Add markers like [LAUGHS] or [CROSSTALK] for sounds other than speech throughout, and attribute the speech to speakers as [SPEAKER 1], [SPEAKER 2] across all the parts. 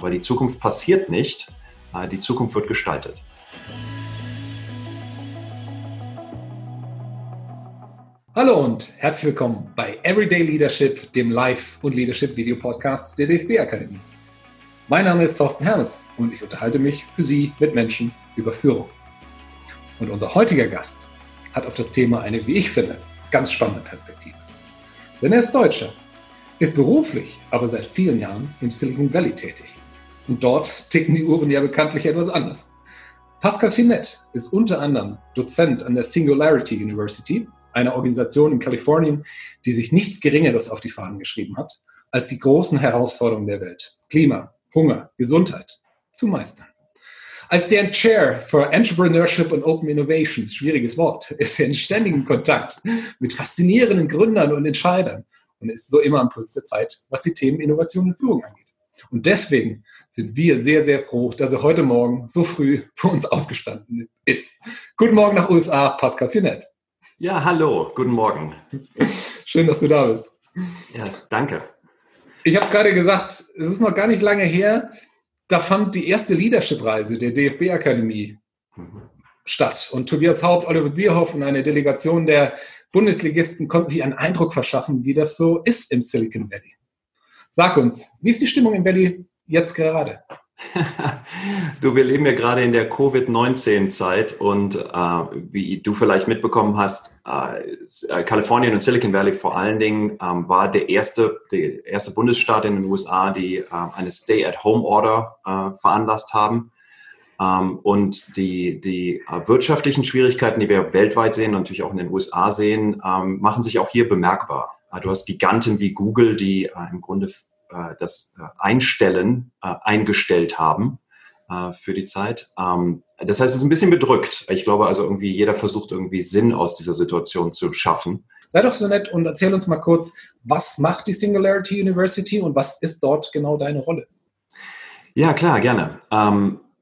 [SPEAKER 1] weil die Zukunft passiert nicht, äh, die Zukunft wird gestaltet.
[SPEAKER 2] Hallo und herzlich willkommen bei Everyday Leadership, dem Live- und Leadership-Video-Podcast der DFB Akademie. Mein Name ist Thorsten Hermes und ich unterhalte mich für Sie mit Menschen über Führung. Und unser heutiger Gast hat auf das Thema eine, wie ich finde, ganz spannende Perspektive. Denn er ist Deutscher, ist beruflich aber seit vielen Jahren im Silicon Valley tätig. Und dort ticken die Uhren ja bekanntlich etwas anders. Pascal Finette ist unter anderem Dozent an der Singularity University, einer Organisation in Kalifornien, die sich nichts Geringeres auf die Fahnen geschrieben hat, als die großen Herausforderungen der Welt, Klima, Hunger, Gesundheit, zu meistern. Als deren Chair for Entrepreneurship and Open Innovations, schwieriges Wort, [LAUGHS] ist er in ständigem Kontakt mit faszinierenden Gründern und Entscheidern und ist so immer am Puls der Zeit, was die Themen Innovation und Führung angeht. Und deswegen sind wir sehr, sehr froh, dass er heute Morgen so früh für uns aufgestanden ist. Guten Morgen nach USA, Pascal Finett.
[SPEAKER 1] Ja, hallo, guten Morgen.
[SPEAKER 2] Schön, dass du da bist.
[SPEAKER 1] Ja, danke.
[SPEAKER 2] Ich habe es gerade gesagt, es ist noch gar nicht lange her, da fand die erste Leadership-Reise der DFB-Akademie mhm. statt. Und Tobias Haupt, Oliver Bierhoff und eine Delegation der Bundesligisten konnten sich einen Eindruck verschaffen, wie das so ist im Silicon Valley. Sag uns, wie ist die Stimmung im Valley jetzt gerade? [LAUGHS]
[SPEAKER 1] du, wir leben ja gerade in der Covid-19-Zeit und äh, wie du vielleicht mitbekommen hast, äh, Kalifornien und Silicon Valley vor allen Dingen ähm, war der erste, der erste Bundesstaat in den USA, die äh, eine Stay-at-Home-Order äh, veranlasst haben. Ähm, und die, die äh, wirtschaftlichen Schwierigkeiten, die wir weltweit sehen natürlich auch in den USA sehen, ähm, machen sich auch hier bemerkbar. Äh, du hast Giganten wie Google, die äh, im Grunde das Einstellen eingestellt haben für die Zeit. Ähm, das heißt, es ist ein bisschen bedrückt. Ich glaube also irgendwie, jeder versucht irgendwie Sinn aus dieser Situation zu schaffen.
[SPEAKER 2] Sei doch so nett und erzähl uns mal kurz, was macht die Singularity University und was ist dort genau deine Rolle?
[SPEAKER 1] Ja, klar, gerne.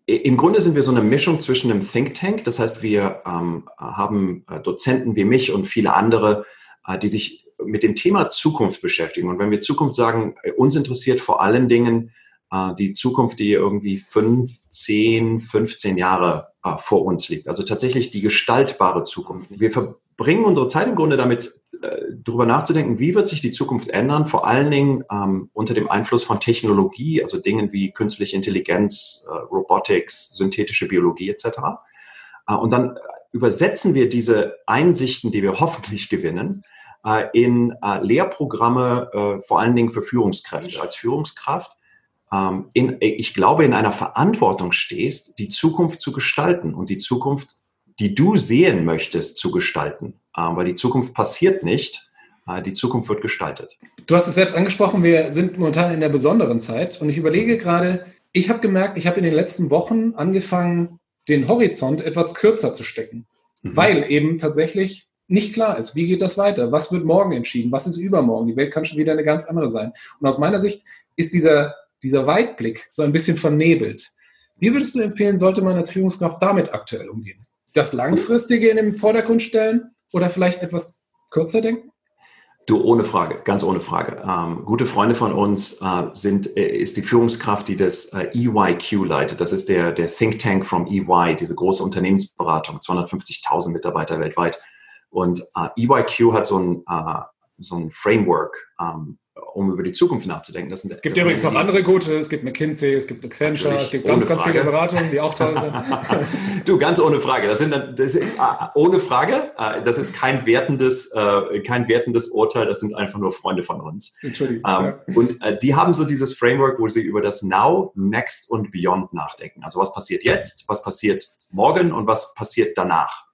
[SPEAKER 1] Im Grunde sind wir so eine Mischung zwischen einem Think Tank, das heißt, wir ähm, haben äh, Dozenten wie mich und viele andere, äh, die sich mit dem Thema Zukunft beschäftigen. Und wenn wir Zukunft sagen, äh, uns interessiert vor allen Dingen äh, die Zukunft, die irgendwie fünf, zehn, 15 Jahre äh, vor uns liegt. Also tatsächlich die gestaltbare Zukunft. Wir verbringen unsere Zeit im Grunde damit, äh, darüber nachzudenken, wie wird sich die Zukunft ändern, vor allen Dingen ähm, unter dem Einfluss von Technologie, also Dingen wie künstliche Intelligenz, äh, Robotics, synthetische Biologie etc. Äh, und dann übersetzen wir diese Einsichten, die wir [LAUGHS] hoffentlich gewinnen, in äh, Lehrprogramme, äh, vor allen Dingen für Führungskräfte. Als Führungskraft ähm, in, ich glaube, in einer Verantwortung stehst, die Zukunft zu gestalten und die Zukunft die du sehen möchtest, zu gestalten. Aber die Zukunft passiert nicht, äh, die Zukunft wird gestaltet.
[SPEAKER 2] Du hast es selbst angesprochen, wir sind momentan in der besonderen Zeit und ich überlege gerade, ich habe gemerkt, ich habe in den letzten Wochen angefangen, den Horizont etwas kürzer zu stecken, mhm. weil eben tatsächlich nicht klar ist, wie geht das weiter, was wird morgen entschieden, was ist übermorgen, die Welt kann schon wieder eine ganz andere sein. Und aus meiner Sicht ist dieser, dieser Weitblick so ein bisschen vernebelt. Wie würdest du empfehlen, sollte man als Führungskraft damit aktuell umgehen? das Langfristige in den Vordergrund stellen oder vielleicht etwas kürzer denken?
[SPEAKER 1] Du, ohne Frage, ganz ohne Frage. Ähm, gute Freunde von uns äh, sind, äh, ist die Führungskraft, die das äh, EYQ leitet. Das ist der, der Think Tank from EY, diese große Unternehmensberatung, 250.000 Mitarbeiter weltweit. Und äh, EYQ hat so ein, äh, so ein Framework, ähm, um über die Zukunft nachzudenken.
[SPEAKER 2] Das sind, es gibt übrigens noch andere gute, es gibt McKinsey, es gibt Accenture, es gibt ganz, ganz viele Beratungen, die auch toll sind. [LAUGHS]
[SPEAKER 1] du, ganz ohne Frage. Das sind, das ist, ah, ohne Frage, ah, das ist kein wertendes, äh, kein wertendes Urteil, das sind einfach nur Freunde von uns. Entschuldigung. Ähm, ja. Und äh, die haben so dieses Framework, wo sie über das Now, Next und Beyond nachdenken. Also was passiert jetzt, was passiert morgen und was passiert danach.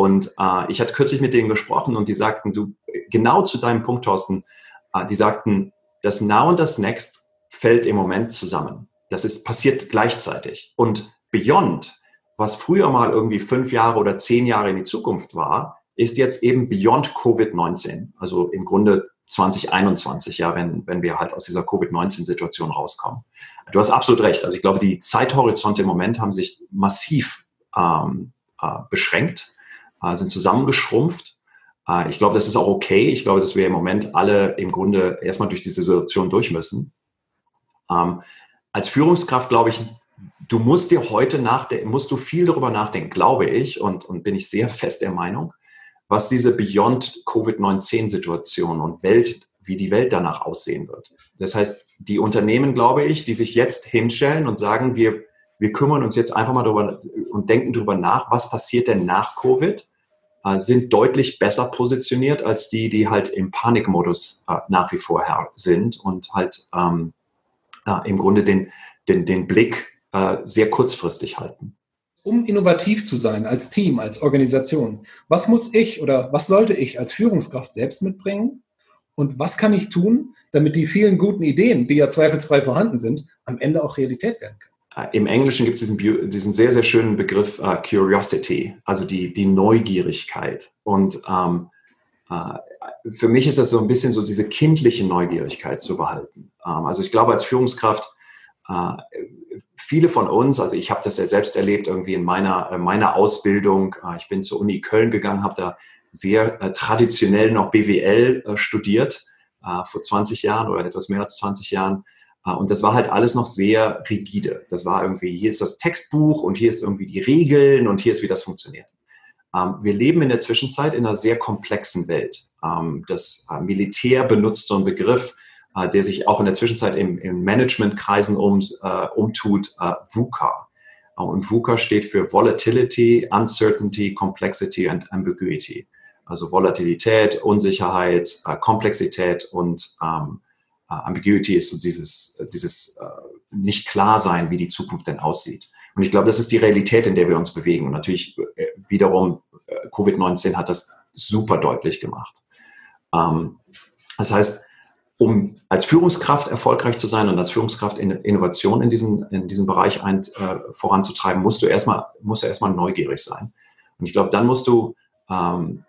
[SPEAKER 1] Und äh, ich hatte kürzlich mit denen gesprochen und die sagten, du, genau zu deinem Punkt, Thorsten, Ah, die sagten, das Now und das Next fällt im Moment zusammen. Das ist passiert gleichzeitig. Und Beyond, was früher mal irgendwie fünf Jahre oder zehn Jahre in die Zukunft war, ist jetzt eben Beyond Covid-19. Also im Grunde 2021, ja, wenn, wenn wir halt aus dieser Covid-19-Situation rauskommen. Du hast absolut recht. Also ich glaube, die Zeithorizonte im Moment haben sich massiv ähm, äh, beschränkt, äh, sind zusammengeschrumpft. Äh, ich glaube, das ist auch okay. Ich glaube, dass wir im Moment alle im Grunde erstmal durch diese Situation durch müssen. Ähm, als Führungskraft, glaube ich, du musst dir heute nachdenken, musst du viel darüber nachdenken, glaube ich, und, und bin ich sehr [LAUGHS] fest der Meinung, was diese Beyond Covid-19-Situation und Welt, wie die Welt danach aussehen wird. Das heißt, die Unternehmen, glaube ich, die sich jetzt hinstellen und sagen, wir, wir kümmern uns jetzt einfach mal darüber und denken darüber nach, was passiert denn nach Covid, äh, sind deutlich besser positioniert als die, die halt im Panikmodus äh, nach wie vor sind und halt ähm, äh, im Grunde den, den, den Blick äh, sehr kurzfristig halten.
[SPEAKER 2] Um innovativ zu sein als Team, als Organisation, was muss ich oder was sollte ich als Führungskraft selbst mitbringen? Und was kann ich tun, damit die vielen guten Ideen, die ja zweifelsfrei vorhanden sind, am Ende auch Realität werden können?
[SPEAKER 1] Äh, Im Englischen gibt es diesen, diesen, sehr, sehr schönen Begriff uh, Curiosity, also die, die Neugierigkeit. Und ähm, äh, für mich ist das so ein bisschen so diese kindliche Neugierigkeit zu behalten. Ähm, also ich glaube, als Führungskraft äh, viele von uns, also ich habe das ja selbst erlebt irgendwie in meiner, äh, meiner Ausbildung. Äh, ich bin zur Uni Köln gegangen, habe da sehr äh, traditionell noch BWL äh, studiert, äh, vor 20 Jahren oder etwas mehr als 20 Jahren. Und das war halt alles noch sehr rigide. Das war irgendwie, hier ist das Textbuch und hier ist irgendwie die Regeln und hier ist, wie das funktioniert. Ähm, wir leben in der Zwischenzeit in einer sehr komplexen Welt. Ähm, das Militär benutzt so einen Begriff, äh, der sich auch in der Zwischenzeit im Managementkreisen äh, umtut, äh, VUCA. Und VUCA steht für Volatility, Uncertainty, Complexity and Ambiguity. Also Volatilität, Unsicherheit, äh, Komplexität und ähm, äh, Ambiguity ist so dieses, dieses äh, nicht klar sein, wie die Zukunft denn aussieht. Und ich glaube, das ist die Realität, in der wir uns bewegen. Und natürlich äh, wiederum, äh, Covid-19 hat das super deutlich gemacht. Ähm, das heißt, um als Führungskraft erfolgreich zu sein und als Führungskraft in Innovation in diesen, in diesem Bereich ein, äh, voranzutreiben, musst du erstmal, musst du erstmal neugierig sein. Und ich glaube, dann musst du ähm,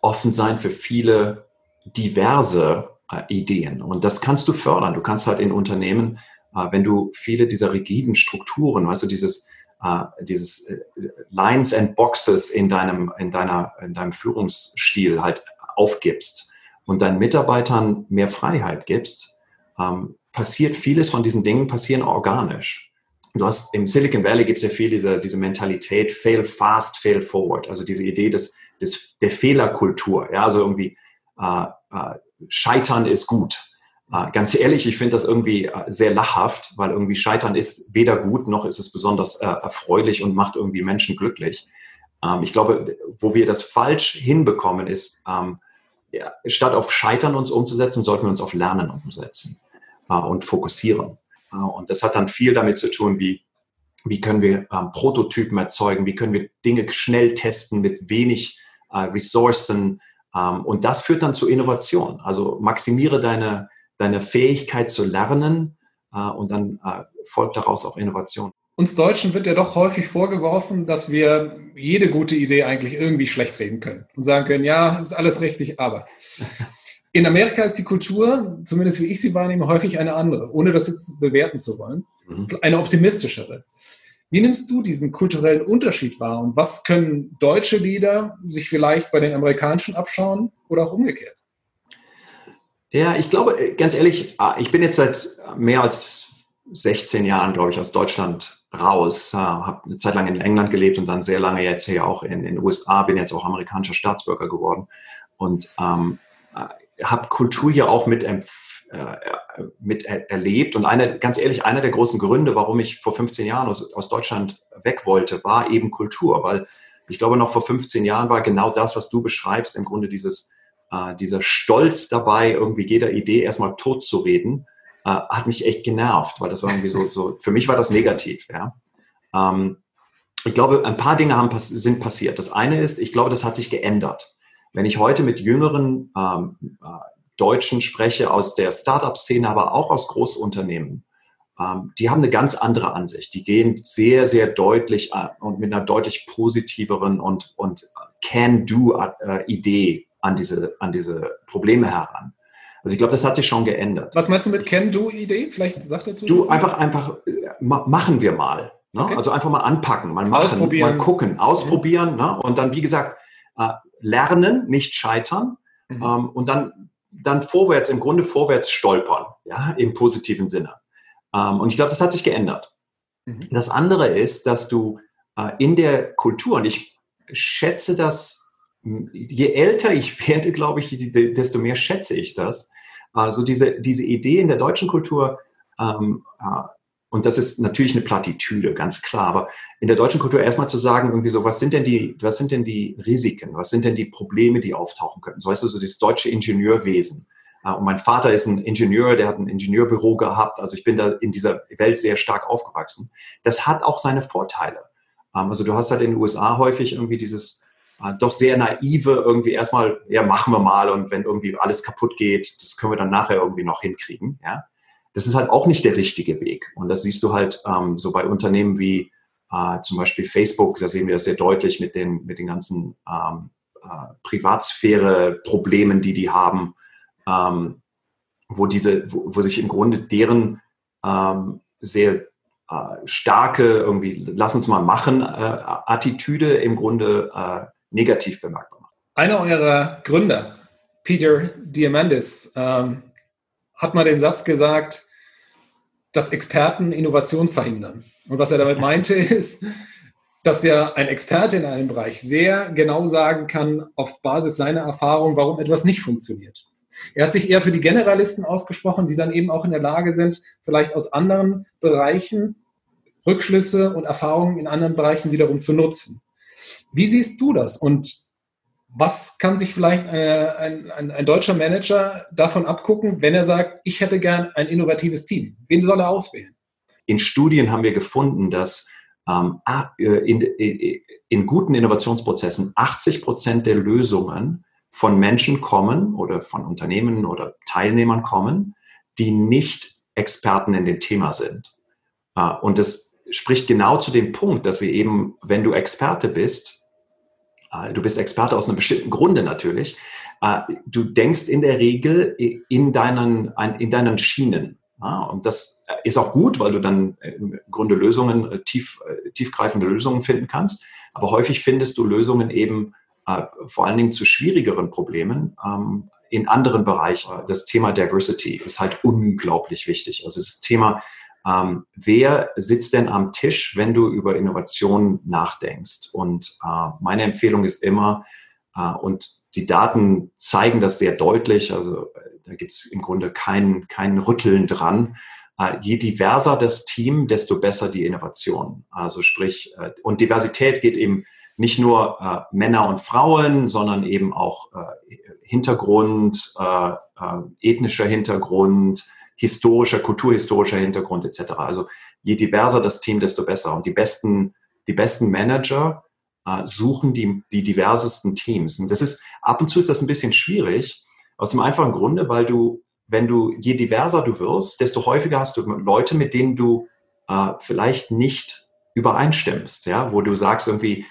[SPEAKER 1] offen sein für viele diverse äh, Ideen. Und das kannst du fördern. Du kannst halt in Unternehmen, äh, wenn du viele dieser rigiden Strukturen, weißt du, dieses, äh, dieses äh, Lines and Boxes in deinem, in deiner, in deinem Führungsstil halt aufgibst, und deinen Mitarbeitern mehr Freiheit gibst, ähm, passiert vieles von diesen Dingen passieren organisch. Du hast im Silicon Valley gibt es ja viel diese, diese Mentalität fail fast, fail forward, also diese Idee des, des, der Fehlerkultur. Ja, also irgendwie äh, äh, Scheitern ist gut. Äh, ganz ehrlich, ich finde das irgendwie äh, sehr lachhaft, weil irgendwie Scheitern ist weder gut noch ist es besonders äh, erfreulich und macht irgendwie Menschen glücklich. Ähm, ich glaube, wo wir das falsch hinbekommen, ist ähm, statt auf Scheitern uns umzusetzen, sollten wir uns auf Lernen umsetzen und fokussieren. Und das hat dann viel damit zu tun, wie, wie können wir ähm, Prototypen erzeugen, wie können wir Dinge schnell testen mit wenig Ressourcen. Ähm, und das führt dann zu Innovation. Also maximiere deine, deine Fähigkeit zu lernen äh, und dann äh, folgt daraus auch Innovation.
[SPEAKER 2] Uns Deutschen wird ja doch häufig vorgeworfen, dass wir jede gute Idee eigentlich irgendwie schlecht reden können und sagen können, ja, ist alles richtig, aber. [LAUGHS] In Amerika ist die Kultur, zumindest wie ich sie wahrnehme, häufig eine andere, ohne das jetzt bewerten zu wollen, mhm. eine optimistischere. Wie nimmst du diesen kulturellen Unterschied wahr und was können deutsche Lieder sich vielleicht bei den amerikanischen abschauen oder auch umgekehrt?
[SPEAKER 1] Ja, ich glaube, ganz ehrlich, ah, ich bin jetzt seit mehr als 16 Jahren, glaube ich, aus Deutschland raus. Äh, habe eine Zeit lang in England gelebt und dann sehr lange jetzt hier auch in den USA, bin jetzt auch amerikanischer Staatsbürger geworden und ähm, äh, habe Kultur hier auch mit, äh, mit er erlebt. Und eine, ganz ehrlich, einer der großen Gründe, warum ich vor 15 Jahren aus, aus Deutschland weg wollte, war eben Kultur, weil ich glaube, noch vor 15 Jahren war genau das, was du beschreibst, im Grunde dieses, äh, dieser Stolz dabei, irgendwie jeder Idee erstmal tot zu reden äh, hat mich echt genervt, weil das war irgendwie so, so für mich war das negativ. Ja. Ähm, ich glaube, ein paar Dinge haben, sind passiert. Das eine ist, ich glaube, das hat sich geändert. Wenn ich heute mit jüngeren ähm, äh, Deutschen spreche, aus der Startup-Szene, aber auch aus Großunternehmen, ähm, die haben eine ganz andere Ansicht. Die gehen sehr, sehr deutlich äh, und mit einer deutlich positiveren und, und Can-Do-Idee an diese, an diese Probleme heran. Also ich glaube, das hat sich schon geändert.
[SPEAKER 2] Was meinst du mit Can-Do-Idee? Vielleicht sagt dazu.
[SPEAKER 1] Du, einfach, einfach, äh, machen wir mal. Ne? Okay. Also einfach mal anpacken, mal machen, ausprobieren. mal gucken, ausprobieren. Mhm. Ne? Und dann, wie gesagt, äh, lernen, nicht scheitern. Mhm. Ähm, und dann, dann vorwärts, im Grunde vorwärts stolpern, ja, im positiven Sinne. Ähm, und ich glaube, das hat sich geändert. Mhm. Das andere ist, dass du äh, in der Kultur, und ich schätze das, je älter ich [LAUGHS] werde, glaube ich, desto mehr schätze ich das. Also diese, diese Idee in der deutschen Kultur, ähm, äh, und das ist natürlich eine Plattitüde, ganz klar, aber in der deutschen Kultur erstmal zu sagen, irgendwie so, was sind denn die, was sind denn die Risiken, was sind denn die Probleme, die auftauchen können? So weißt du, so das deutsche Ingenieurwesen. Und mein Vater ist ein Ingenieur, der hat ein Ingenieurbüro gehabt. Also ich bin da in dieser Welt sehr stark aufgewachsen. Das hat auch seine Vorteile. Ähm, also du hast halt in den USA häufig irgendwie dieses äh, doch sehr naive irgendwie erstmal, ja, machen wir mal und wenn irgendwie alles kaputt geht, das können wir dann nachher irgendwie noch hinkriegen. Ja? Das ist halt auch nicht der richtige Weg. Und das siehst du halt ähm, so bei Unternehmen wie äh, zum Beispiel Facebook, da sehen wir das sehr deutlich mit den, mit den ganzen ähm, äh, Privatsphäre-Problemen, die die haben, ähm, wo diese, wo, wo, sich im Grunde deren ähm, sehr äh, starke irgendwie, lass uns mal machen, äh, Attitüde im Grunde äh, negativ bemerkbar macht.
[SPEAKER 2] Einer eurer Gründer, Peter Diamandis, ähm, hat mal den Satz gesagt, dass Experten Innovation verhindern. Und was er damit meinte, [LAUGHS] ist, dass ja ein Experte in einem Bereich sehr genau sagen kann, auf Basis seiner Erfahrung, warum etwas nicht funktioniert. Er hat sich eher für die Generalisten ausgesprochen, die dann eben auch in der Lage sind, vielleicht aus anderen Bereichen Rückschlüsse und Erfahrungen in anderen Bereichen wiederum zu nutzen. Wie siehst du das? Und was kann sich vielleicht ein, ein, ein, deutscher Manager davon abgucken, wenn er sagt, ich hätte gern ein innovatives Team? Wen soll er auswählen?
[SPEAKER 1] In Studien haben wir gefunden, dass ähm, äh, in, in, in, guten Innovationsprozessen 80 Prozent der Lösungen von Menschen kommen oder von Unternehmen oder Teilnehmern kommen, die nicht Experten in dem Thema sind. Äh, und das spricht genau zu dem Punkt, dass wir eben, wenn du Experte bist, äh, du bist Experte aus einem bestimmten Grunde natürlich, äh, du denkst in der Regel in deinen, in deinen Schienen. Und das ist auch gut, weil du dann im Grunde Lösungen, tief, tiefgreifende Lösungen finden kannst. Aber häufig findest du Lösungen eben äh, vor allen Dingen zu schwierigeren Problemen ähm, in anderen Bereichen. Das Thema Diversity ist halt unglaublich wichtig. Also das Thema, ähm, wer sitzt denn am Tisch, wenn du über Innovation nachdenkst? Und äh, meine Empfehlung ist immer, äh, und die Daten zeigen das sehr deutlich, also da gibt es im Grunde kein, kein Rütteln dran. Äh, je diverser das Team, desto besser die Innovation. Also sprich, äh, und Diversität geht eben nicht nur äh, Männer und Frauen, sondern eben auch äh, Hintergrund, äh, äh, ethnischer Hintergrund, historischer, kulturhistorischer Hintergrund etc. Also je diverser das Team, desto besser. Und die besten, die besten Manager äh, suchen die, die diversesten Teams. Und das ist, ab und zu ist das ein bisschen schwierig, aus dem einfachen Grunde, weil du, wenn du, je diverser du wirst, desto häufiger hast du Leute, mit denen du äh, vielleicht nicht übereinstimmst, ja, wo du sagst irgendwie,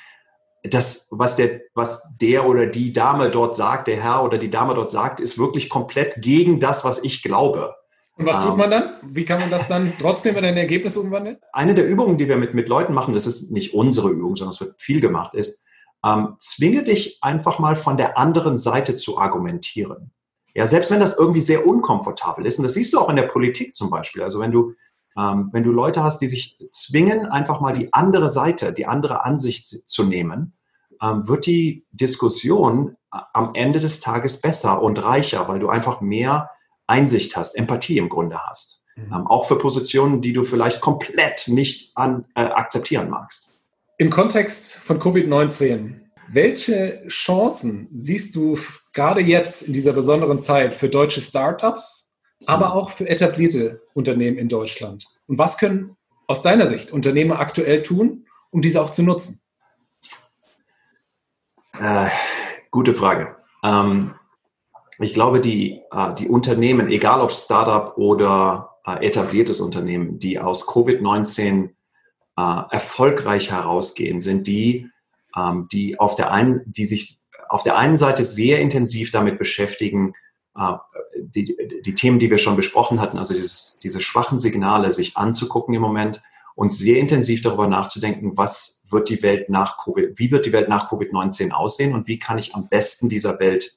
[SPEAKER 1] das, was der, was der oder die Dame dort sagt, der Herr oder die Dame dort sagt, ist wirklich komplett gegen das, was ich glaube.
[SPEAKER 2] Und was tut man dann? Wie kann man das dann trotzdem in ein Ergebnis umwandeln?
[SPEAKER 1] Eine der Übungen, die wir mit, mit Leuten machen, das ist nicht unsere Übung, sondern es wird viel gemacht, ist, ähm, zwinge dich einfach mal von der anderen Seite zu argumentieren. Ja, selbst wenn das irgendwie sehr unkomfortabel ist, und das siehst du auch in der Politik zum Beispiel. Also wenn du, ähm, wenn du Leute hast, die sich zwingen, einfach mal die andere Seite, die andere Ansicht zu nehmen, ähm, wird die Diskussion äh, am Ende des Tages besser und reicher, weil du einfach mehr Einsicht hast, Empathie im Grunde hast. Mhm. Ähm, auch für Positionen, die du vielleicht komplett nicht an, äh, akzeptieren magst.
[SPEAKER 2] Im Kontext von Covid-19, welche Chancen siehst du gerade jetzt in dieser besonderen Zeit für deutsche Startups aber auch für etablierte Unternehmen in Deutschland. Und was können aus deiner Sicht Unternehmer aktuell tun, um diese auch zu nutzen?
[SPEAKER 1] Äh, gute Frage. Ähm, ich glaube, die, äh, die Unternehmen, egal ob Startup oder äh, etabliertes Unternehmen, die aus Covid-19 äh, erfolgreich herausgehen, sind die, ähm, die, auf der einen, die sich auf der einen Seite sehr intensiv damit beschäftigen, die, die Themen, die wir schon besprochen hatten, also dieses, diese schwachen Signale sich anzugucken im Moment und sehr intensiv darüber nachzudenken, was wird die Welt nach Covid, wie wird die Welt nach Covid-19 aussehen und wie kann ich am besten dieser Welt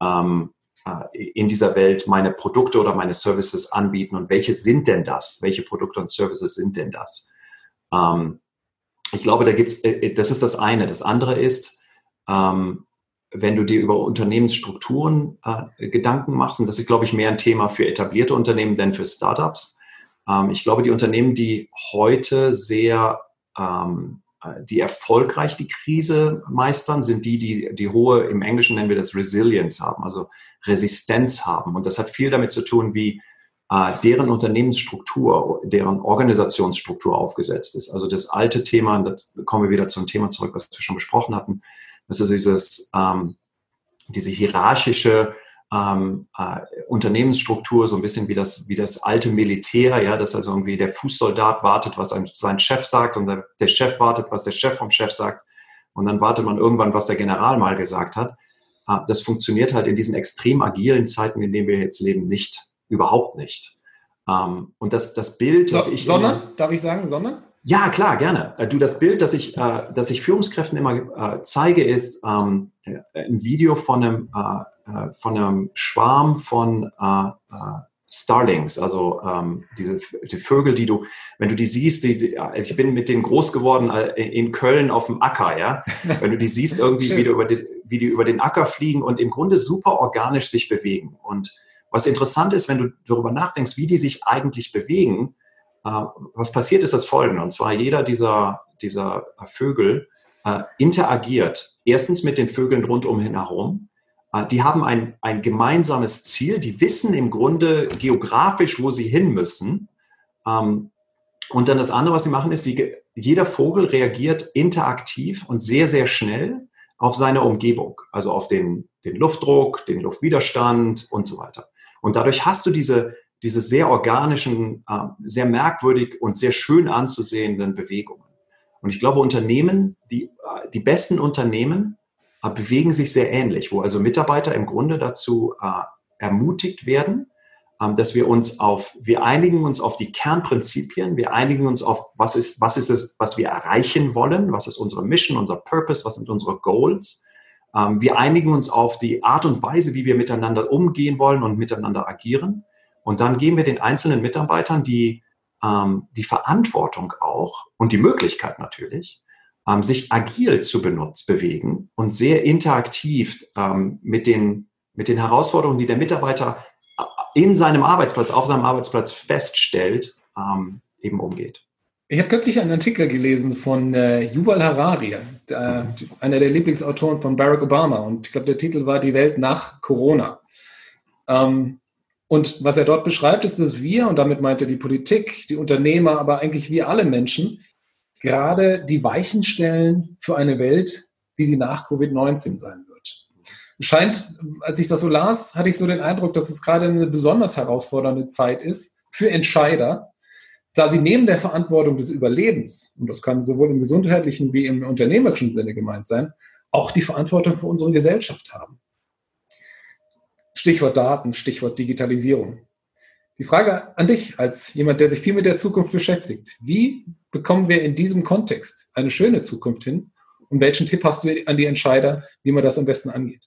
[SPEAKER 1] ähm, äh, in dieser Welt meine Produkte oder meine Services anbieten und welche sind denn das? Welche Produkte und Services sind denn das? Ähm, ich glaube, da gibt's, äh, äh, das ist das eine. Das andere ist, ähm, wenn du dir über Unternehmensstrukturen äh, Gedanken machst, und das ist, glaube ich, mehr ein Thema für etablierte Unternehmen denn für Startups. Ähm, ich glaube, die Unternehmen, die heute sehr ähm, äh, die erfolgreich die Krise meistern, sind die, die die hohe, im Englischen nennen wir das Resilience haben, also Resistenz haben. Und das hat viel damit zu tun, wie äh, deren Unternehmensstruktur, deren Organisationsstruktur aufgesetzt ist. Also das alte Thema, und das kommen wir wieder zum Thema zurück, was wir schon besprochen hatten, das ist dieses, ähm, diese hierarchische ähm, äh, Unternehmensstruktur, so ein bisschen wie das, wie das alte Militär, ja, dass also irgendwie der Fußsoldat wartet, was ein, sein Chef sagt und der, der Chef wartet, was der Chef vom Chef sagt und dann wartet man irgendwann, was der General mal gesagt hat. Äh, das funktioniert halt in diesen extrem agilen Zeiten, in denen wir jetzt leben, nicht, überhaupt nicht. Ähm, und das, das Bild,
[SPEAKER 2] so,
[SPEAKER 1] das ich...
[SPEAKER 2] Sondern, darf ich sagen, sondern?
[SPEAKER 1] Ja, klar, gerne. Äh, du, das Bild, das ich, äh, das ich Führungskräften immer äh, zeige, ist ähm, ein Video von einem, äh, von einem Schwarm von äh, Starlings, also ähm, diese die Vögel, die du, wenn du die siehst, die, die, also ich bin mit denen groß geworden in Köln auf dem Acker, ja. [LAUGHS] Wenn du die siehst irgendwie, wie, du über die, wie die über den Acker fliegen und im Grunde super organisch sich bewegen. Und was interessant ist, wenn du darüber nachdenkst, wie die sich eigentlich bewegen, äh, was passiert ist das folgende, und zwar jeder dieser, dieser Vögel äh, interagiert erstens mit den Vögeln rundum herum. Äh, die haben ein, ein gemeinsames Ziel, die wissen im Grunde geografisch, wo sie hin müssen. Ähm, und dann das andere, was sie machen, ist, sie, jeder Vogel reagiert interaktiv und sehr, sehr schnell auf seine Umgebung, also auf den, den Luftdruck, den Luftwiderstand und so weiter. Und dadurch hast du diese, diese sehr organischen, äh, sehr merkwürdig und sehr schön anzusehenden Bewegungen. Und ich glaube, Unternehmen, die, äh, die besten Unternehmen bewegen sich sehr ähnlich, wo also Mitarbeiter im Grunde dazu ermutigt werden, ähm, dass wir uns auf, wir einigen uns auf die Kernprinzipien, wir einigen uns auf, was ist, was ist es, was wir erreichen wollen, was ist unsere Mission, unser Purpose, was sind unsere Goals. Ähm, wir einigen uns auf die Art und Weise, wie wir miteinander umgehen wollen und miteinander agieren. Und dann geben wir den einzelnen Mitarbeitern die, ähm, die Verantwortung auch und die Möglichkeit natürlich, ähm, sich agil zu benutzen, bewegen und sehr interaktiv ähm, mit, den, mit den Herausforderungen, die der Mitarbeiter äh, in seinem Arbeitsplatz, auf seinem Arbeitsplatz feststellt, ähm, eben umgeht.
[SPEAKER 2] Ich habe kürzlich einen Artikel gelesen von äh, Yuval Harari, äh, einer der Lieblingsautoren von Barack Obama. Und ich glaube, der Titel war Die Welt nach Corona. Ähm, und was er dort beschreibt, ist, dass wir, und damit meint er die Politik, die Unternehmer, aber eigentlich wir alle Menschen, gerade die Weichen stellen für eine Welt, wie sie nach Covid-19 sein wird. Scheint, als ich das so las, hatte ich so den Eindruck, dass es gerade eine besonders herausfordernde Zeit ist für Entscheider, da sie neben der Verantwortung des Überlebens, und das kann sowohl im gesundheitlichen wie im unternehmerischen Sinne gemeint sein, auch die Verantwortung für unsere Gesellschaft haben. Stichwort Daten, Stichwort Digitalisierung. Die Frage an dich als jemand, der sich viel mit der Zukunft beschäftigt. Wie bekommen wir in diesem Kontext eine schöne Zukunft hin? Und welchen Tipp hast du an die Entscheider, wie man das am besten angeht?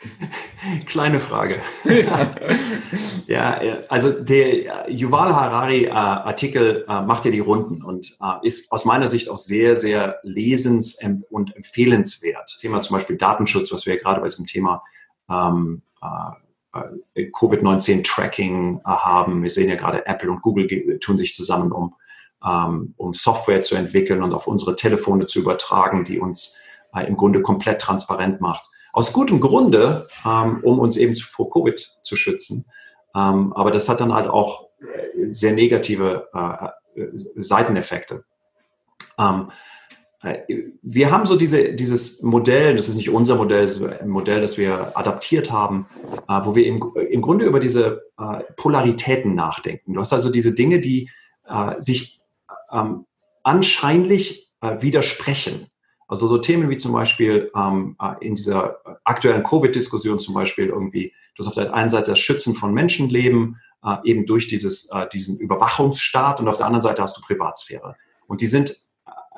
[SPEAKER 2] [LAUGHS]
[SPEAKER 1] Kleine Frage. [LAUGHS] ja, also der Yuval Harari äh, äh, macht ja die Runden und äh, ist aus meiner Sicht auch sehr, sehr lesens- und empfehlenswert. Thema zum Beispiel Datenschutz, was wir ja gerade bei diesem Thema ähm, äh, äh, Covid-19-Tracking äh, haben. Wir sehen ja gerade, Apple und Google tun sich zusammen, um, um Software zu entwickeln und auf unsere Telefone zu übertragen, die uns im Grunde komplett transparent macht. Aus gutem Grunde, ähm, um uns eben vor Covid zu schützen. Ähm, aber das hat dann halt auch sehr negative Seiteneffekte. Äh, wir haben so diese, dieses Modell, das ist nicht unser Modell, das ist ein Modell, das wir adaptiert haben, äh, wo wir im, im Grunde über diese äh, Polaritäten nachdenken. Du hast also diese Dinge, die sich ähm, anscheinlich widersprechen. Also so Themen wie zum Beispiel ähm, in dieser aktuellen Covid-Diskussion zum Beispiel irgendwie, du hast auf der einen Seite das Schützen von Menschenleben, eben durch dieses, diesen Überwachungsstaat und auf der anderen Seite hast du Privatsphäre. Und die sind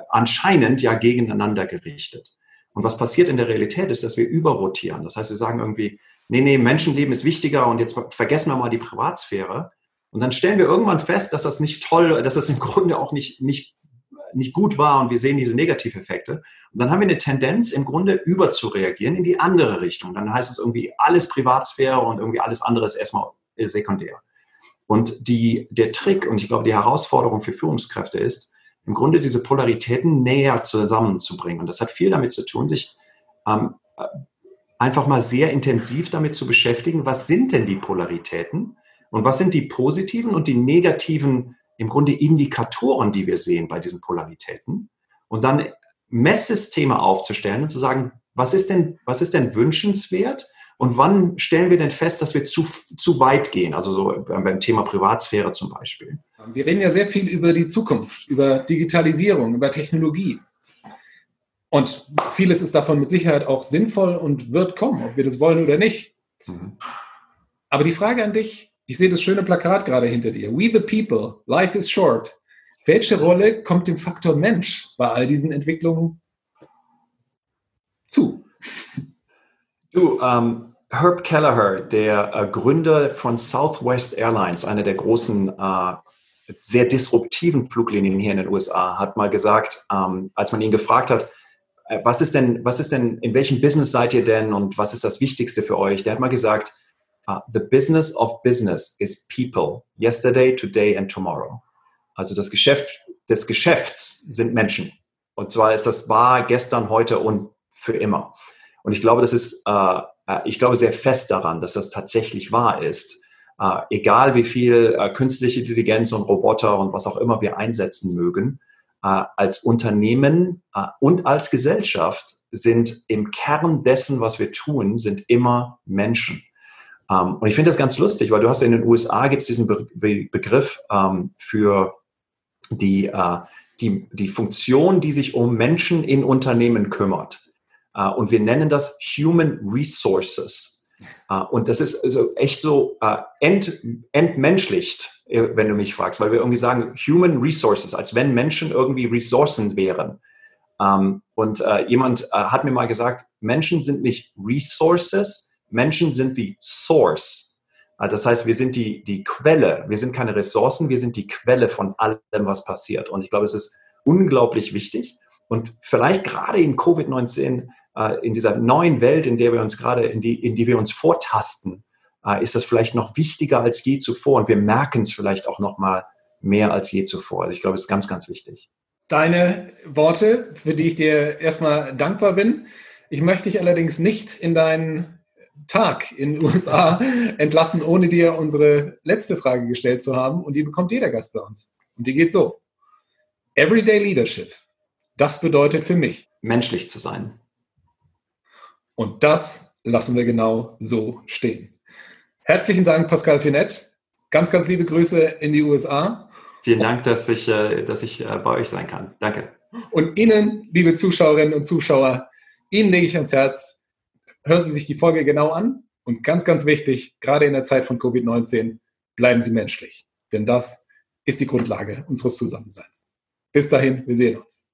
[SPEAKER 1] anscheinend ja gegeneinander gerichtet. Und was passiert in der Realität ist, dass wir überrotieren. Das heißt, wir sagen irgendwie, nee, nee, Menschenleben ist wichtiger und jetzt vergessen wir mal die Privatsphäre. Und dann stellen wir irgendwann fest, dass das nicht toll, dass das im Grunde auch nicht, nicht, nicht gut war und wir sehen diese Negativeffekte. Und dann haben wir eine Tendenz, im Grunde überzureagieren in die andere Richtung. Dann heißt es irgendwie alles Privatsphäre und irgendwie alles andere ist erstmal sekundär. Und die, der Trick und ich glaube, die Herausforderung für Führungskräfte ist, im Grunde diese Polaritäten näher zusammenzubringen. Und das hat viel damit zu tun, sich ähm, einfach mal sehr intensiv damit zu beschäftigen, was sind denn die Polaritäten und was sind die positiven und die negativen im Grunde Indikatoren, die wir sehen bei diesen Polaritäten. Und dann Messsysteme aufzustellen und zu sagen, was ist denn, was ist denn wünschenswert und wann stellen wir denn fest, dass wir zu, zu weit gehen? Also so beim Thema Privatsphäre zum Beispiel.
[SPEAKER 2] Wir reden ja sehr viel über die Zukunft, über Digitalisierung, über Technologie. Und vieles ist davon mit Sicherheit auch sinnvoll und wird kommen, ob wir das wollen oder nicht. Mhm. Aber die Frage an dich, ich sehe das schöne Plakat gerade hinter dir. We the people, life is short. Welche Rolle kommt dem Faktor Mensch bei all diesen Entwicklungen zu?
[SPEAKER 1] Du, ähm, Herb Kelleher, der äh, Gründer von Southwest Airlines, einer der großen, äh, sehr disruptiven Fluglinien hier in den USA, hat mal gesagt, ähm, als man ihn gefragt hat, äh, was ist denn, was ist denn, in welchem Business seid ihr denn und was ist das Wichtigste für euch? Der hat mal gesagt, uh, the business of business is people, yesterday, today and tomorrow. Also das Geschäft des Geschäfts sind Menschen. Und zwar ist das wahr gestern, heute und für immer. Und ich glaube, das ist, äh, ich glaube sehr fest daran, dass das tatsächlich wahr ist. Äh, egal wie viel künstliche Intelligenz und Roboter und was auch immer wir einsetzen mögen, als Unternehmen und als Gesellschaft sind im Kern dessen, was wir tun, sind immer Menschen. Ähm, und ich finde das ganz lustig, weil du hast in den USA gibt es diesen Be Be Begriff ähm, für die, die, die Funktion, die sich um Menschen in Unternehmen kümmert. Äh, und wir nennen das Human Resources. Äh, und das ist also echt so äh, ent, entmenschlicht, wenn du mich fragst, weil wir irgendwie sagen Human Resources, als wenn Menschen irgendwie Ressourcen wären. Ähm, und jemand hat mir mal gesagt, Menschen sind nicht Resources, Menschen sind die Source. Das heißt, wir sind die, die Quelle. Wir sind keine Ressourcen, wir sind die Quelle von allem, was passiert. Und ich glaube, es ist unglaublich wichtig. Und vielleicht gerade in Covid-19 äh, in dieser neuen Welt, in der wir uns gerade, in die, in die wir uns vortasten, äh, ist das vielleicht noch wichtiger als je zuvor und wir merken es vielleicht auch noch mal mehr als je zuvor. Also ich glaube, es ist ganz, ganz wichtig.
[SPEAKER 2] Deine Worte, für die ich dir erstmal dankbar bin. Ich möchte dich allerdings nicht in deinen Tag in den USA entlassen, ohne dir unsere letzte Frage gestellt zu haben. Und die bekommt jeder Gast bei uns. Und die geht so. Everyday Leadership. Das bedeutet für mich.
[SPEAKER 1] Menschlich zu sein.
[SPEAKER 2] Und das lassen wir genau so stehen. Herzlichen Dank, Pascal Finett. Ganz, ganz liebe Grüße in die USA.
[SPEAKER 1] Vielen Dank, dass ich, äh, dass ich äh, bei euch sein kann. Danke.
[SPEAKER 2] Und Ihnen, liebe Zuschauerinnen und Zuschauer, Ihnen lege ich ans Herz, hören Sie sich die Folge genau an. Und ganz, ganz wichtig, gerade in der Zeit von Covid-19, bleiben Sie menschlich. Denn das ist die Grundlage unseres Zusammenseins. Bis dahin, wir sehen uns.